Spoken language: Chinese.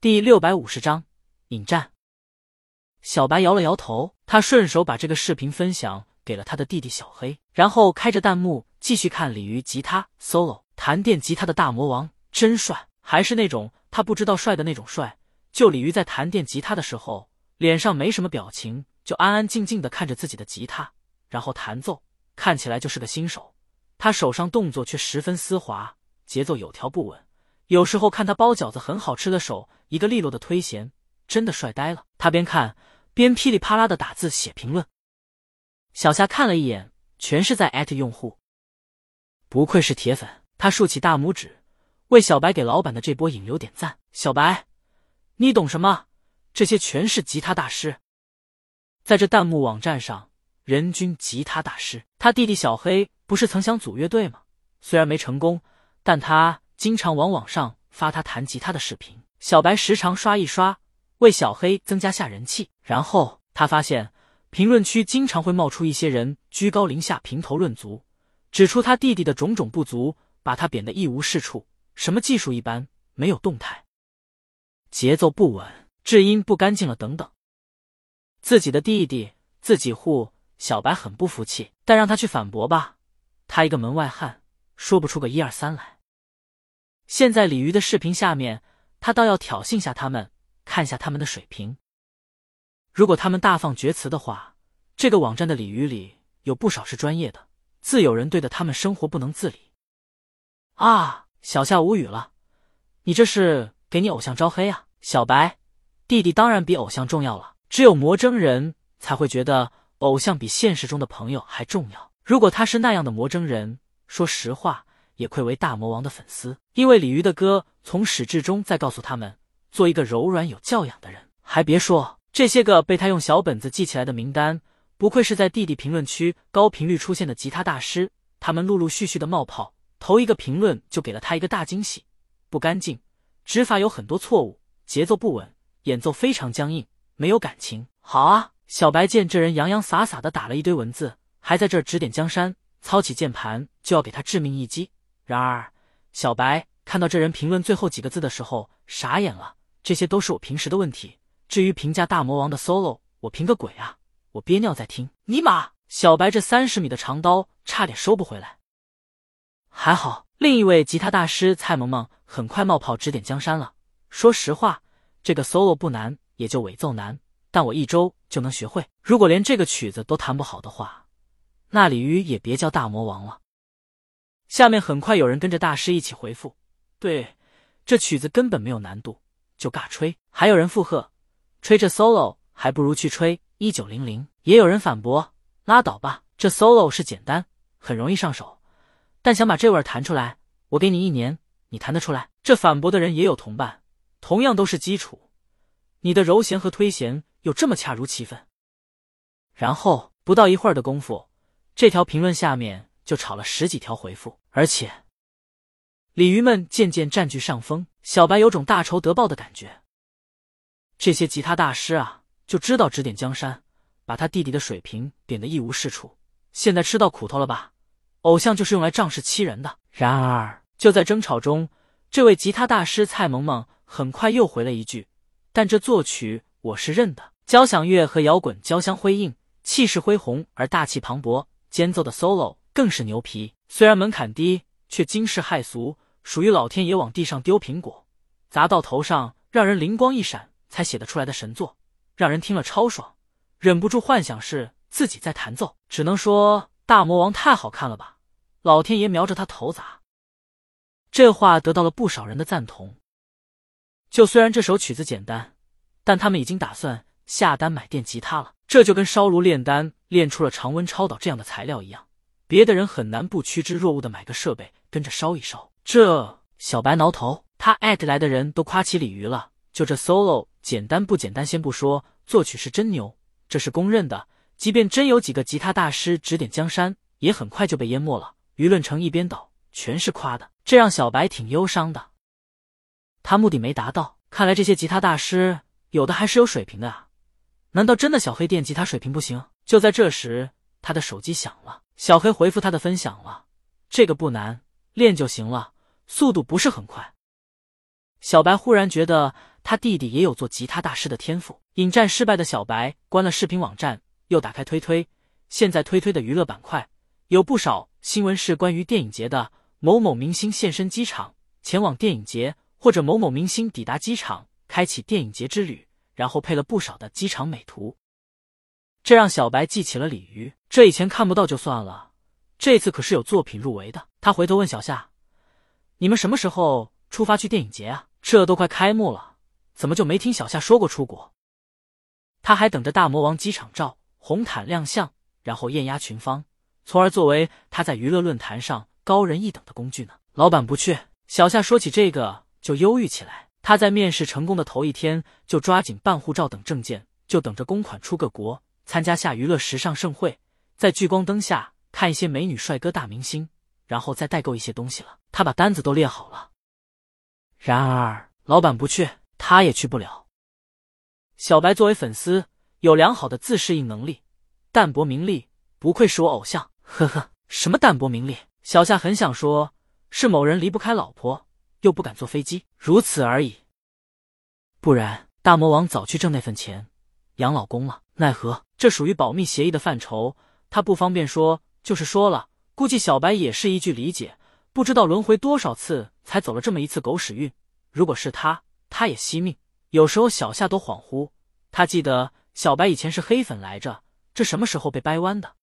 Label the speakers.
Speaker 1: 第六百五十章引战。小白摇了摇头，他顺手把这个视频分享给了他的弟弟小黑，然后开着弹幕继续看鲤鱼吉他 solo 弹电吉他的大魔王真帅，还是那种他不知道帅的那种帅。就鲤鱼在弹电吉他的时候，脸上没什么表情，就安安静静的看着自己的吉他，然后弹奏，看起来就是个新手。他手上动作却十分丝滑，节奏有条不紊。有时候看他包饺子很好吃的手，一个利落的推弦，真的帅呆了。他边看边噼里啪啦的打字写评论。小夏看了一眼，全是在艾特用户，不愧是铁粉。他竖起大拇指，为小白给老板的这波引流点赞。小白，你懂什么？这些全是吉他大师。在这弹幕网站上，人均吉他大师。他弟弟小黑不是曾想组乐队吗？虽然没成功，但他。经常往网上发他弹吉他的视频，小白时常刷一刷，为小黑增加下人气。然后他发现评论区经常会冒出一些人居高临下评头论足，指出他弟弟的种种不足，把他贬得一无是处，什么技术一般，没有动态，节奏不稳，制音不干净了等等。自己的弟弟自己护，小白很不服气，但让他去反驳吧，他一个门外汉，说不出个一二三来。现在鲤鱼的视频下面，他倒要挑衅下他们，看下他们的水平。如果他们大放厥词的话，这个网站的鲤鱼里有不少是专业的，自有人对的他们生活不能自理。啊！小夏无语了，你这是给你偶像招黑啊？小白，弟弟当然比偶像重要了，只有魔怔人才会觉得偶像比现实中的朋友还重要。如果他是那样的魔怔人，说实话。也愧为大魔王的粉丝，因为鲤鱼的歌从始至终在告诉他们做一个柔软有教养的人。还别说，这些个被他用小本子记起来的名单，不愧是在弟弟评论区高频率出现的吉他大师。他们陆陆续续的冒泡，头一个评论就给了他一个大惊喜：不干净，指法有很多错误，节奏不稳，演奏非常僵硬，没有感情。好啊，小白见这人洋洋洒洒的打了一堆文字，还在这指点江山，操起键盘就要给他致命一击。然而，小白看到这人评论最后几个字的时候，傻眼了。这些都是我平时的问题。至于评价大魔王的 solo，我评个鬼啊！我憋尿在听。尼玛，小白这三十米的长刀差点收不回来。还好，另一位吉他大师蔡萌萌很快冒泡指点江山了。说实话，这个 solo 不难，也就尾奏难，但我一周就能学会。如果连这个曲子都弹不好的话，那鲤鱼也别叫大魔王了。下面很快有人跟着大师一起回复：“对，这曲子根本没有难度，就尬吹。”还有人附和：“吹这 solo 还不如去吹一九零零。”也有人反驳：“拉倒吧，这 solo 是简单，很容易上手，但想把这味儿弹出来，我给你一年，你弹得出来？”这反驳的人也有同伴，同样都是基础，你的揉弦和推弦有这么恰如其分？然后不到一会儿的功夫，这条评论下面。就吵了十几条回复，而且鲤鱼们渐渐占据上风。小白有种大仇得报的感觉。这些吉他大师啊，就知道指点江山，把他弟弟的水平贬得一无是处。现在吃到苦头了吧？偶像就是用来仗势欺人的。然而就在争吵中，这位吉他大师蔡萌萌很快又回了一句：“但这作曲我是认的，交响乐和摇滚交相辉映，气势恢宏而大气磅礴，间奏的 solo。”更是牛皮，虽然门槛低，却惊世骇俗，属于老天爷往地上丢苹果，砸到头上让人灵光一闪才写得出来的神作，让人听了超爽，忍不住幻想是自己在弹奏。只能说大魔王太好看了吧，老天爷瞄着他头砸。这话得到了不少人的赞同。就虽然这首曲子简单，但他们已经打算下单买电吉他了。这就跟烧炉炼丹炼出了常温超导这样的材料一样。别的人很难不趋之若鹜的买个设备跟着烧一烧。这小白挠头，他艾特来的人都夸起鲤鱼了。就这 solo 简单不简单先不说，作曲是真牛，这是公认的。即便真有几个吉他大师指点江山，也很快就被淹没了。舆论成一边倒，全是夸的，这让小白挺忧伤的。他目的没达到，看来这些吉他大师有的还是有水平的啊。难道真的小黑电吉他水平不行？就在这时，他的手机响了。小黑回复他的分享了，这个不难，练就行了，速度不是很快。小白忽然觉得他弟弟也有做吉他大师的天赋。引战失败的小白关了视频网站，又打开推推。现在推推的娱乐板块有不少新闻是关于电影节的，某某明星现身机场，前往电影节，或者某某明星抵达机场，开启电影节之旅，然后配了不少的机场美图。这让小白记起了鲤鱼，这以前看不到就算了，这次可是有作品入围的。他回头问小夏：“你们什么时候出发去电影节啊？这都快开幕了。”怎么就没听小夏说过出国？他还等着大魔王机场照红毯亮相，然后艳压群芳，从而作为他在娱乐论坛上高人一等的工具呢。老板不去，小夏说起这个就忧郁起来。他在面试成功的头一天就抓紧办护照等证件，就等着公款出个国，参加下娱乐时尚盛会，在聚光灯下看一些美女帅哥大明星，然后再代购一些东西了。他把单子都列好了。然而老板不去。他也去不了。小白作为粉丝，有良好的自适应能力，淡泊名利，不愧是我偶像。呵呵，什么淡泊名利？小夏很想说，是某人离不开老婆，又不敢坐飞机，如此而已。不然，大魔王早去挣那份钱，养老公了。奈何这属于保密协议的范畴，他不方便说，就是说了，估计小白也是一句理解。不知道轮回多少次，才走了这么一次狗屎运。如果是他。他也惜命，有时候小夏都恍惚。他记得小白以前是黑粉来着，这什么时候被掰弯的？